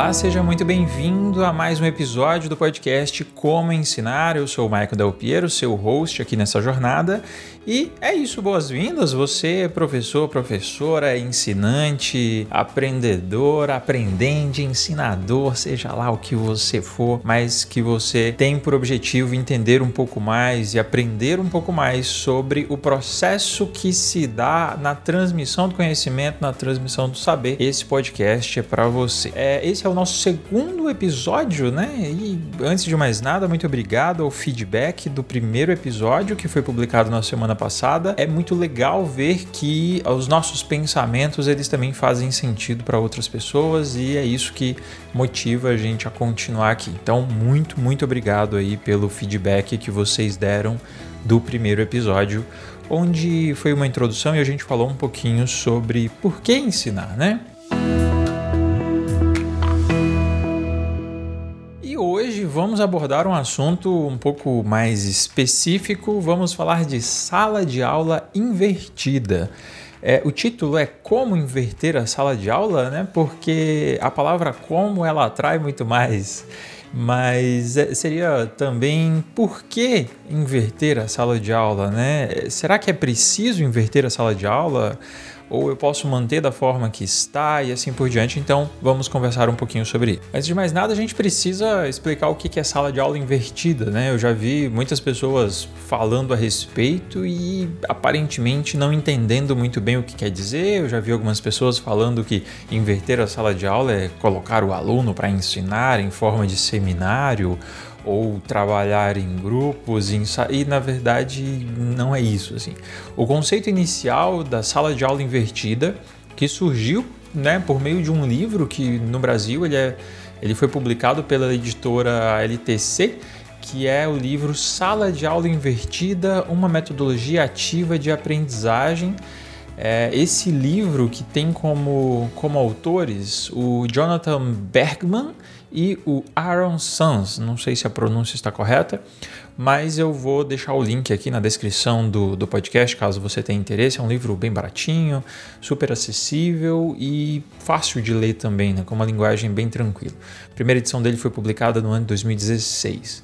Olá, seja muito bem-vindo a mais um episódio do podcast Como Ensinar. Eu sou o Maico Del Piero, seu host aqui nessa jornada. E é isso, boas-vindas. Você, professor, professora, ensinante, aprendedor, aprendente, ensinador, seja lá o que você for, mas que você tem por objetivo entender um pouco mais e aprender um pouco mais sobre o processo que se dá na transmissão do conhecimento, na transmissão do saber. Esse podcast é para você. É, esse é o nosso segundo episódio, né? E antes de mais nada, muito obrigado ao feedback do primeiro episódio que foi publicado na semana passada. É muito legal ver que os nossos pensamentos eles também fazem sentido para outras pessoas e é isso que motiva a gente a continuar aqui. Então, muito, muito obrigado aí pelo feedback que vocês deram do primeiro episódio, onde foi uma introdução e a gente falou um pouquinho sobre por que ensinar, né? Vamos abordar um assunto um pouco mais específico. Vamos falar de sala de aula invertida. É, o título é Como Inverter a Sala de Aula, né? Porque a palavra como ela atrai muito mais. Mas é, seria também por que inverter a sala de aula, né? Será que é preciso inverter a sala de aula? Ou eu posso manter da forma que está e assim por diante. Então, vamos conversar um pouquinho sobre isso. Antes de mais nada, a gente precisa explicar o que é sala de aula invertida, né? Eu já vi muitas pessoas falando a respeito e aparentemente não entendendo muito bem o que quer dizer. Eu já vi algumas pessoas falando que inverter a sala de aula é colocar o aluno para ensinar em forma de seminário ou trabalhar em grupos e na verdade não é isso assim. O conceito inicial da sala de aula invertida que surgiu né, por meio de um livro que no Brasil ele, é, ele foi publicado pela editora LTC que é o livro Sala de Aula Invertida, uma metodologia ativa de aprendizagem. É esse livro que tem como, como autores o Jonathan Bergman e o Aaron Sons, não sei se a pronúncia está correta, mas eu vou deixar o link aqui na descrição do, do podcast caso você tenha interesse. É um livro bem baratinho, super acessível e fácil de ler também, né, com uma linguagem bem tranquila. A primeira edição dele foi publicada no ano de 2016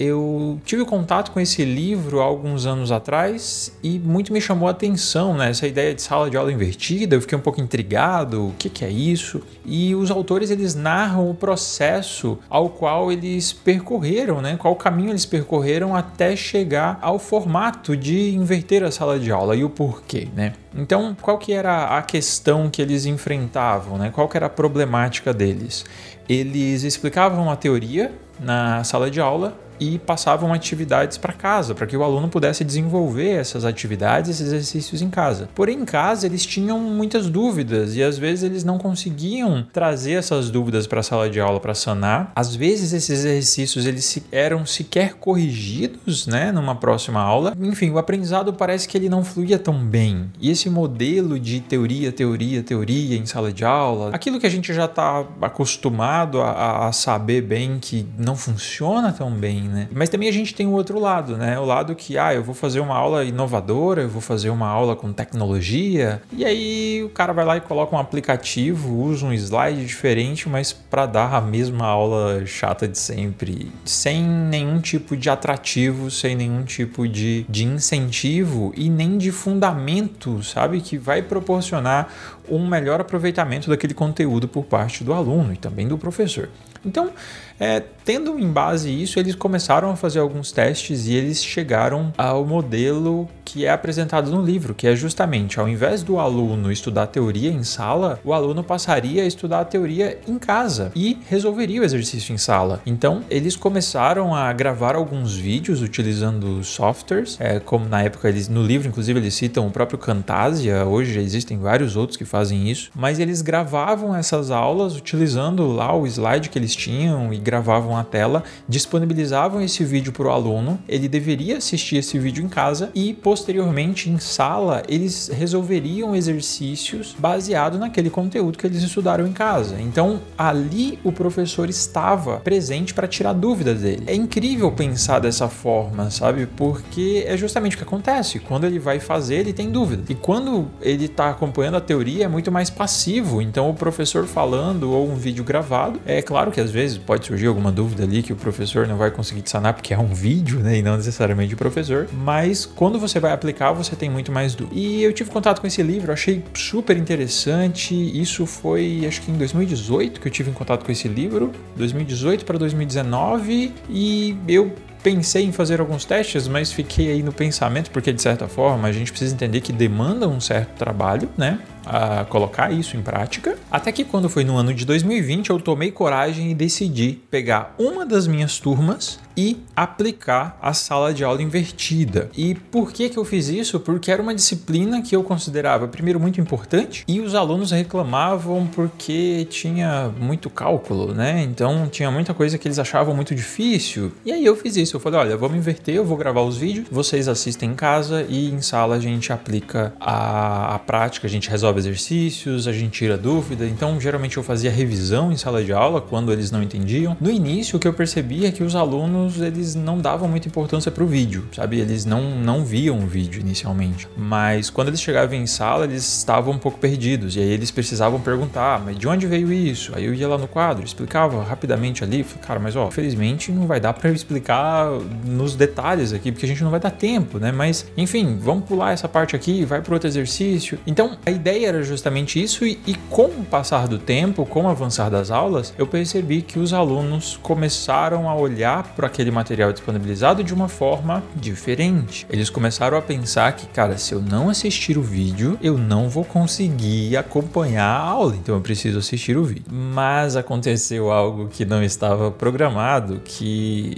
eu tive contato com esse livro há alguns anos atrás e muito me chamou a atenção, né? Essa ideia de sala de aula invertida, eu fiquei um pouco intrigado, o que, que é isso? E os autores eles narram o processo ao qual eles percorreram, né? Qual caminho eles percorreram até chegar ao formato de inverter a sala de aula e o porquê, né? Então, qual que era a questão que eles enfrentavam, né? Qual que era a problemática deles? Eles explicavam a teoria na sala de aula e passavam atividades para casa, para que o aluno pudesse desenvolver essas atividades, esses exercícios em casa. Porém, em casa eles tinham muitas dúvidas e às vezes eles não conseguiam trazer essas dúvidas para a sala de aula para sanar. Às vezes esses exercícios eles eram sequer corrigidos, né, numa próxima aula. Enfim, o aprendizado parece que ele não fluía tão bem. E esse modelo de teoria, teoria, teoria em sala de aula, aquilo que a gente já está acostumado a, a saber bem que não funciona tão bem né? Mas também a gente tem o outro lado, né? O lado que, ah, eu vou fazer uma aula inovadora, eu vou fazer uma aula com tecnologia, e aí o cara vai lá e coloca um aplicativo, usa um slide diferente, mas para dar a mesma aula chata de sempre, sem nenhum tipo de atrativo, sem nenhum tipo de, de incentivo e nem de fundamento, sabe? Que vai proporcionar um melhor aproveitamento daquele conteúdo por parte do aluno e também do professor. Então, é, tendo em base isso, eles começaram a fazer alguns testes e eles chegaram ao modelo que é apresentado no livro, que é justamente ao invés do aluno estudar teoria em sala, o aluno passaria a estudar a teoria em casa e resolveria o exercício em sala. Então, eles começaram a gravar alguns vídeos utilizando softwares, é, como na época eles no livro, inclusive, eles citam o próprio Camtasia, hoje já existem vários outros que fazem isso, mas eles gravavam essas aulas utilizando lá o slide que eles tinham e gravavam a tela, disponibilizavam esse vídeo para o aluno, ele deveria assistir esse vídeo em casa e posteriormente em sala eles resolveriam exercícios baseado naquele conteúdo que eles estudaram em casa. Então ali o professor estava presente para tirar dúvidas dele. É incrível pensar dessa forma, sabe? Porque é justamente o que acontece. Quando ele vai fazer, ele tem dúvida. E quando ele está acompanhando a teoria, é muito mais passivo. Então o professor falando ou um vídeo gravado, é claro que às vezes pode surgir alguma dúvida ali que o professor não vai conseguir te sanar porque é um vídeo, né? E não necessariamente o professor. Mas quando você vai aplicar, você tem muito mais dúvida. E eu tive contato com esse livro, achei super interessante. Isso foi, acho que em 2018 que eu tive em contato com esse livro. 2018 para 2019. E eu pensei em fazer alguns testes, mas fiquei aí no pensamento, porque de certa forma a gente precisa entender que demanda um certo trabalho, né? A colocar isso em prática. Até que quando foi no ano de 2020, eu tomei coragem e decidi pegar uma das minhas turmas e aplicar a sala de aula invertida. E por que que eu fiz isso? Porque era uma disciplina que eu considerava primeiro muito importante e os alunos reclamavam porque tinha muito cálculo, né? Então tinha muita coisa que eles achavam muito difícil. E aí eu fiz isso, eu falei, olha, vamos inverter, eu vou gravar os vídeos, vocês assistem em casa e em sala a gente aplica a, a prática, a gente resolve exercícios, a gente tira dúvida. Então, geralmente eu fazia revisão em sala de aula quando eles não entendiam. No início, o que eu percebi é que os alunos eles não davam muita importância para o vídeo, sabe? Eles não, não viam o vídeo inicialmente. Mas quando eles chegavam em sala, eles estavam um pouco perdidos. E aí eles precisavam perguntar, ah, mas de onde veio isso? Aí eu ia lá no quadro, explicava rapidamente ali. Falei, cara, mas ó, infelizmente não vai dar para explicar nos detalhes aqui, porque a gente não vai dar tempo, né? Mas, enfim, vamos pular essa parte aqui, vai para outro exercício. Então, a ideia era justamente isso, e, e com o passar do tempo, com o avançar das aulas, eu percebi que os alunos começaram a olhar para aquele material disponibilizado de uma forma diferente. Eles começaram a pensar que, cara, se eu não assistir o vídeo, eu não vou conseguir acompanhar a aula, então eu preciso assistir o vídeo. Mas aconteceu algo que não estava programado, que,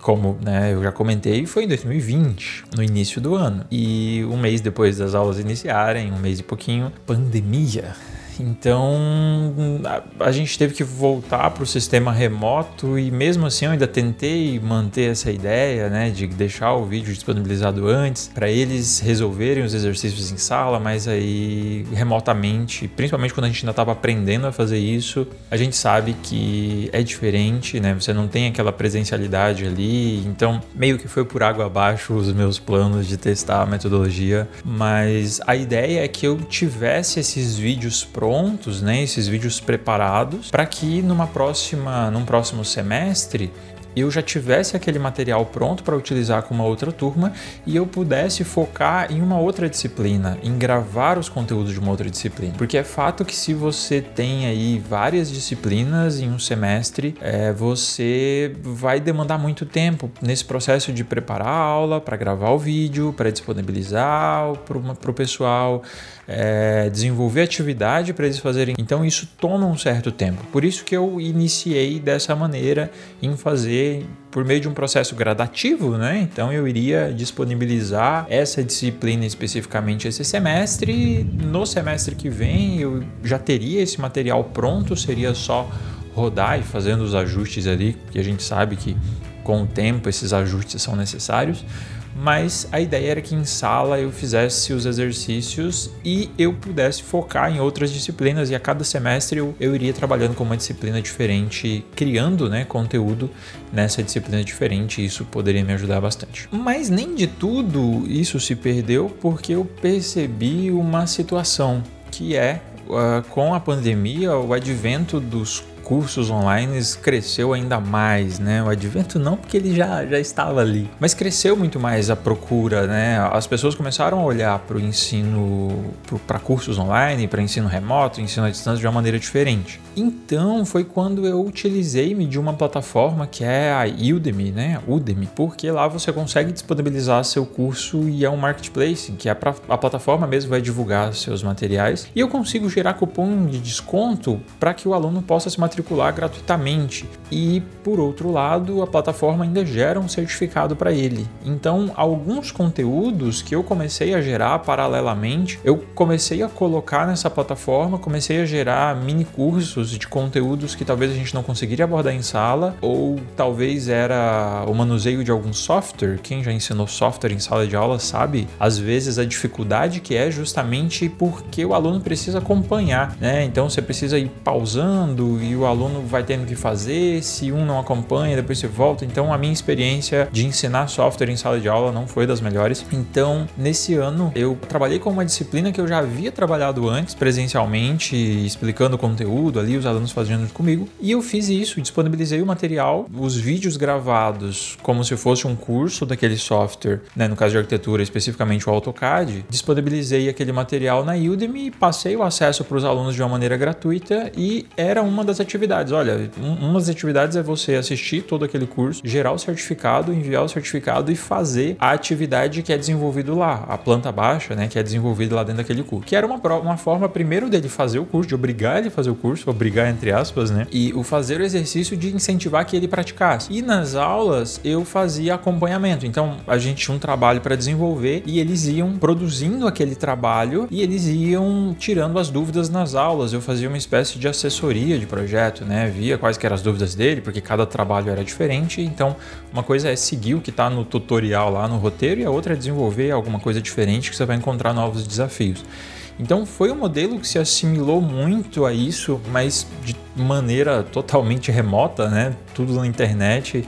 como né, eu já comentei, foi em 2020, no início do ano. E um mês depois das aulas iniciarem, um mês e pouquinho, pandemia. Então a, a gente teve que voltar para o sistema remoto e mesmo assim eu ainda tentei manter essa ideia, né, de deixar o vídeo disponibilizado antes para eles resolverem os exercícios em sala, mas aí remotamente, principalmente quando a gente ainda estava aprendendo a fazer isso, a gente sabe que é diferente, né? Você não tem aquela presencialidade ali, então meio que foi por água abaixo os meus planos de testar a metodologia, mas a ideia é que eu tivesse esses vídeos né, esses vídeos preparados, para que numa próxima, num próximo semestre eu já tivesse aquele material pronto para utilizar com uma outra turma e eu pudesse focar em uma outra disciplina, em gravar os conteúdos de uma outra disciplina. Porque é fato que se você tem aí várias disciplinas em um semestre, é, você vai demandar muito tempo nesse processo de preparar a aula, para gravar o vídeo, para disponibilizar para o pessoal, é, desenvolver atividade para eles fazerem. Então isso toma um certo tempo. Por isso que eu iniciei dessa maneira em fazer por meio de um processo gradativo, né? Então eu iria disponibilizar essa disciplina especificamente esse semestre. No semestre que vem eu já teria esse material pronto, seria só rodar e fazendo os ajustes ali, que a gente sabe que com o tempo esses ajustes são necessários mas a ideia era que em sala eu fizesse os exercícios e eu pudesse focar em outras disciplinas e a cada semestre eu, eu iria trabalhando com uma disciplina diferente, criando né, conteúdo nessa disciplina diferente e isso poderia me ajudar bastante. Mas nem de tudo isso se perdeu porque eu percebi uma situação que é uh, com a pandemia, o advento dos cursos online cresceu ainda mais, né? O advento não porque ele já, já estava ali, mas cresceu muito mais a procura, né? As pessoas começaram a olhar para o ensino, para cursos online, para ensino remoto, ensino à distância de uma maneira diferente. Então foi quando eu utilizei-me de uma plataforma que é a Udemy, né? Udemy, porque lá você consegue disponibilizar seu curso e é um marketplace, que é pra, a plataforma mesmo vai divulgar seus materiais e eu consigo gerar cupom de desconto para que o aluno possa se matricular gratuitamente. E, por outro lado, a plataforma ainda gera um certificado para ele. Então, alguns conteúdos que eu comecei a gerar paralelamente, eu comecei a colocar nessa plataforma, comecei a gerar mini cursos de conteúdos que talvez a gente não conseguiria abordar em sala, ou talvez era o manuseio de algum software. Quem já ensinou software em sala de aula sabe, às vezes, a dificuldade que é justamente porque o aluno precisa acompanhar, né? Então você precisa ir pausando e o aluno vai tendo que fazer, se um não acompanha, depois você volta. Então a minha experiência de ensinar software em sala de aula não foi das melhores. Então, nesse ano eu trabalhei com uma disciplina que eu já havia trabalhado antes presencialmente, explicando o conteúdo ali, os alunos fazendo comigo, e eu fiz isso, disponibilizei o material, os vídeos gravados como se fosse um curso daquele software, né, no caso de arquitetura, especificamente o AutoCAD, disponibilizei aquele material na Udemy passei o acesso para os alunos de uma maneira gratuita e era uma das atividades. Olha, uma das atividades é você assistir todo aquele curso, gerar o certificado, enviar o certificado e fazer a atividade que é desenvolvido lá, a planta baixa, né, que é desenvolvida lá dentro daquele curso. Que era uma, uma forma primeiro dele fazer o curso, de obrigar ele a fazer o curso, obrigar entre aspas, né, e o fazer o exercício de incentivar que ele praticasse. E nas aulas eu fazia acompanhamento. Então a gente tinha um trabalho para desenvolver e eles iam produzindo aquele trabalho e eles iam tirando as dúvidas nas aulas. Eu fazia uma espécie de assessoria de projeto, né? Via quais eram as dúvidas dele, porque cada trabalho era diferente. Então, uma coisa é seguir o que está no tutorial lá no roteiro e a outra é desenvolver alguma coisa diferente que você vai encontrar novos desafios. Então foi um modelo que se assimilou muito a isso, mas de maneira totalmente remota, né? Tudo na internet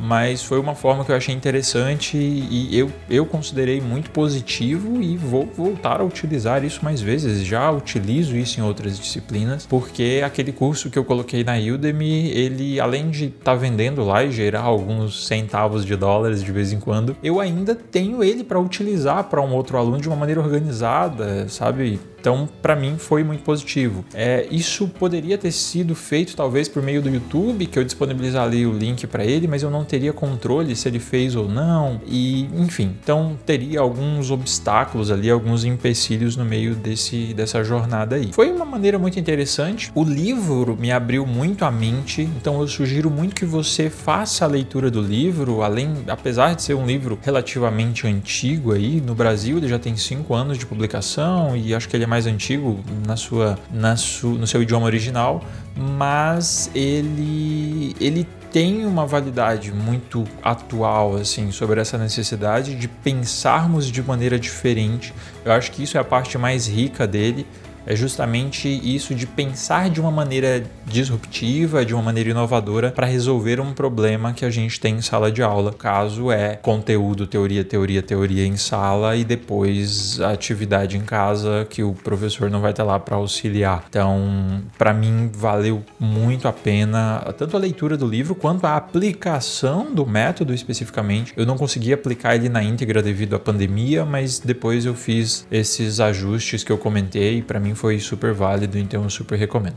mas foi uma forma que eu achei interessante e eu, eu considerei muito positivo e vou voltar a utilizar isso mais vezes. Já utilizo isso em outras disciplinas, porque aquele curso que eu coloquei na Udemy, ele além de estar tá vendendo lá e gerar alguns centavos de dólares de vez em quando, eu ainda tenho ele para utilizar para um outro aluno de uma maneira organizada, sabe? Então, para mim, foi muito positivo. É, isso poderia ter sido feito talvez por meio do YouTube, que eu disponibilizar ali o link para ele, mas eu não teria controle se ele fez ou não. E, enfim, então teria alguns obstáculos ali, alguns empecilhos no meio desse, dessa jornada aí. Foi uma maneira muito interessante. O livro me abriu muito a mente, então eu sugiro muito que você faça a leitura do livro, além, apesar de ser um livro relativamente antigo aí, no Brasil ele já tem cinco anos de publicação e acho que ele é mais antigo na sua, na su, no seu idioma original, mas ele, ele tem uma validade muito atual assim sobre essa necessidade de pensarmos de maneira diferente. Eu acho que isso é a parte mais rica dele é justamente isso de pensar de uma maneira disruptiva, de uma maneira inovadora para resolver um problema que a gente tem em sala de aula. O caso é conteúdo, teoria, teoria, teoria em sala e depois atividade em casa que o professor não vai estar lá para auxiliar. Então, para mim valeu muito a pena tanto a leitura do livro quanto a aplicação do método especificamente. Eu não consegui aplicar ele na íntegra devido à pandemia, mas depois eu fiz esses ajustes que eu comentei para mim foi super válido, então eu super recomendo.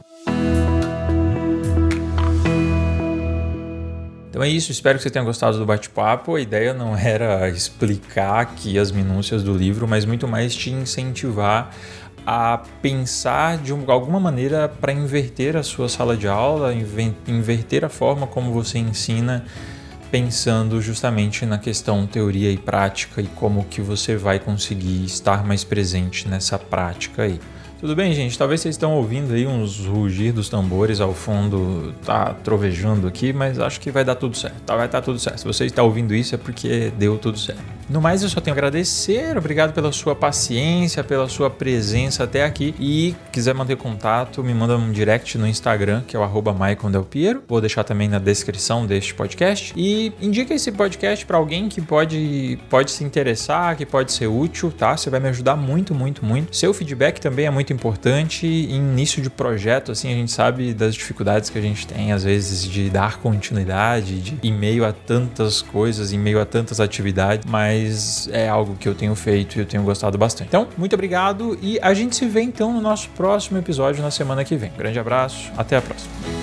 Então é isso, espero que você tenha gostado do bate-papo. A ideia não era explicar aqui as minúcias do livro, mas muito mais te incentivar a pensar de alguma maneira para inverter a sua sala de aula, inverter a forma como você ensina, pensando justamente na questão teoria e prática e como que você vai conseguir estar mais presente nessa prática aí. Tudo bem, gente? Talvez vocês estão ouvindo aí uns rugir dos tambores ao fundo, tá trovejando aqui, mas acho que vai dar tudo certo. Tá, vai tá tudo certo. Se você está ouvindo isso é porque deu tudo certo. No mais, eu só tenho a agradecer. Obrigado pela sua paciência, pela sua presença até aqui. E quiser manter contato, me manda um direct no Instagram, que é o arroba Piero. Vou deixar também na descrição deste podcast. E indica esse podcast para alguém que pode, pode se interessar, que pode ser útil, tá? Você vai me ajudar muito, muito, muito. Seu feedback também é importante em início de projeto, assim, a gente sabe das dificuldades que a gente tem, às vezes, de dar continuidade, de, em meio a tantas coisas, em meio a tantas atividades, mas é algo que eu tenho feito e eu tenho gostado bastante. Então, muito obrigado e a gente se vê então no nosso próximo episódio na semana que vem. grande abraço, até a próxima.